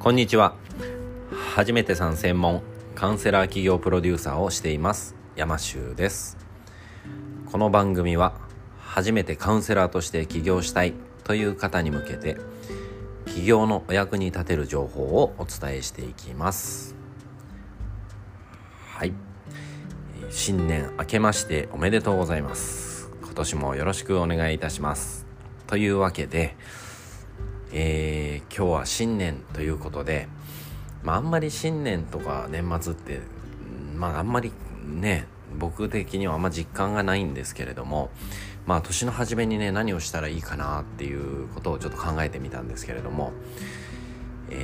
こんにちは。初めてさん専門カウンセラー企業プロデューサーをしています山修です。この番組は初めてカウンセラーとして起業したいという方に向けて起業のお役に立てる情報をお伝えしていきます。はい。新年明けましておめでとうございます。今年もよろしくお願いいたします。というわけでえー、今日は新年ということで、まあ、あんまり新年とか年末って、まあ、あんまりね、僕的にはあんま実感がないんですけれども、まあ、年の初めにね、何をしたらいいかなっていうことをちょっと考えてみたんですけれども、え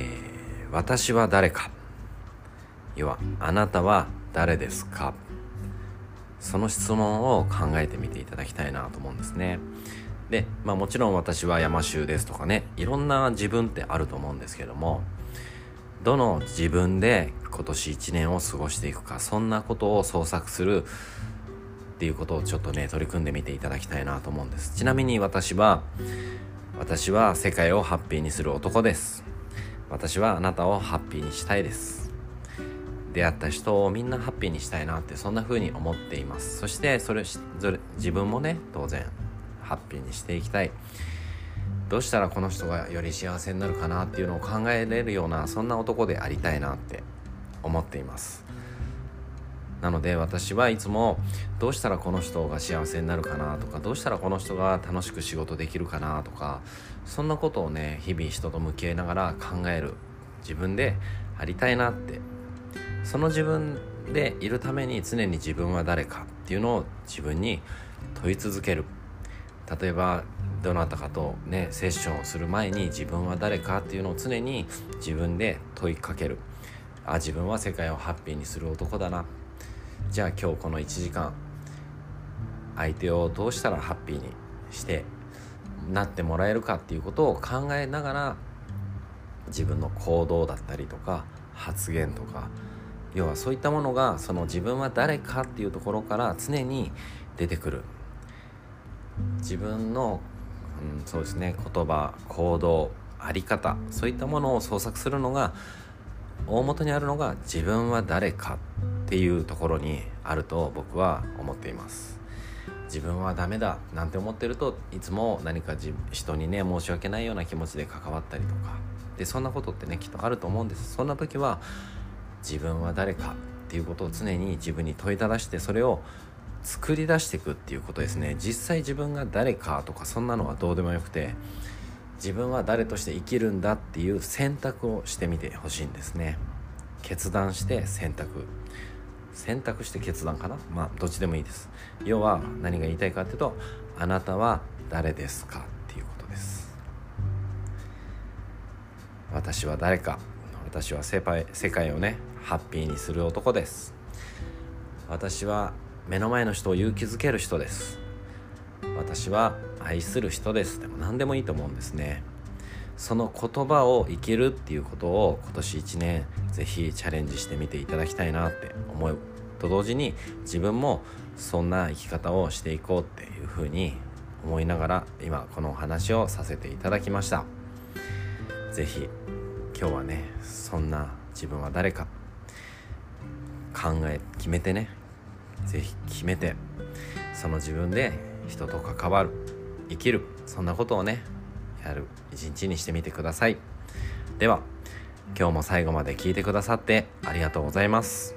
ー、私は誰か要は、あなたは誰ですかその質問を考えてみていただきたいなと思うんですね。で、まあもちろん私は山州ですとかね、いろんな自分ってあると思うんですけども、どの自分で今年1年を過ごしていくか、そんなことを創作するっていうことをちょっとね、取り組んでみていただきたいなと思うんです。ちなみに私は、私は世界をハッピーにする男です。私はあなたをハッピーにしたいです。出会った人をみんなハッピーにしたいなってそんな風に思っています。そしてそれ、それ自分もね、当然ハッピーにしていきたい。どうしたらこの人がより幸せになるかなっていうのを考えれるようなそんな男でありたいなって思っています。なので私はいつもどうしたらこの人が幸せになるかなとかどうしたらこの人が楽しく仕事できるかなとかそんなことをね日々人と向き合いながら考える自分でありたいなってその自分でいるために常に自分は誰かっていうのを自分に問い続ける。例えばどなたかとねセッションをする前に自分は誰かっていうのを常に自分で問いかける。あ自分は世界をハッピーにする男だな。じゃあ今日この1時間相手をどうしたらハッピーにしてなってもらえるかっていうことを考えながら自分の行動だったりとか発言とか要はそういったものがその自分は誰かっていうところから常に出てくる。自分の、うん、そうですね言葉行動あり方そういったものを創作するのが大元にあるのが自分は誰かっていうところにあると僕は思っています。自分はダメだなんて思ってるといつも何か人にね申し訳ないような気持ちで関わったりとか。でそんなことってねきっとあると思うんです。そんな時は自分は誰かっていうことを常に自分に問いただしてそれを作り出していくっていうことですね。実際自分が誰かとかそんなのはどうでもよくて自分は誰として生きるんだっていう選択をしてみてほしいんですね。決断して選択。選択して決断かな？まあどっちでもいいです。要は何が言いたいかっていうとあなたは誰ですかっていうことです。私は誰か。私は世界をねハッピーにする男です。私は目の前の人を勇気づける人です。私は愛する人です。でも何でもいいと思うんですね。その言葉を生きるっていうことを今年1年是非チャレンジしてみていただきたいなって思う。と同時に自分もそんな生き方をしていこうっていうふうに思いながら今このお話をさせていただきました。是非今日はねそんな自分は誰か。考え決めてね。是非決めてその自分で人と関わる生きるそんなことをねやる一日にしてみてください。では今日も最後まで聞いてくださってありがとうございます。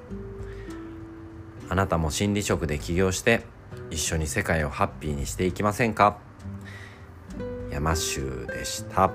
あなたも心理職で起業して一緒に世界をハッピーにしていきませんか？山州でした。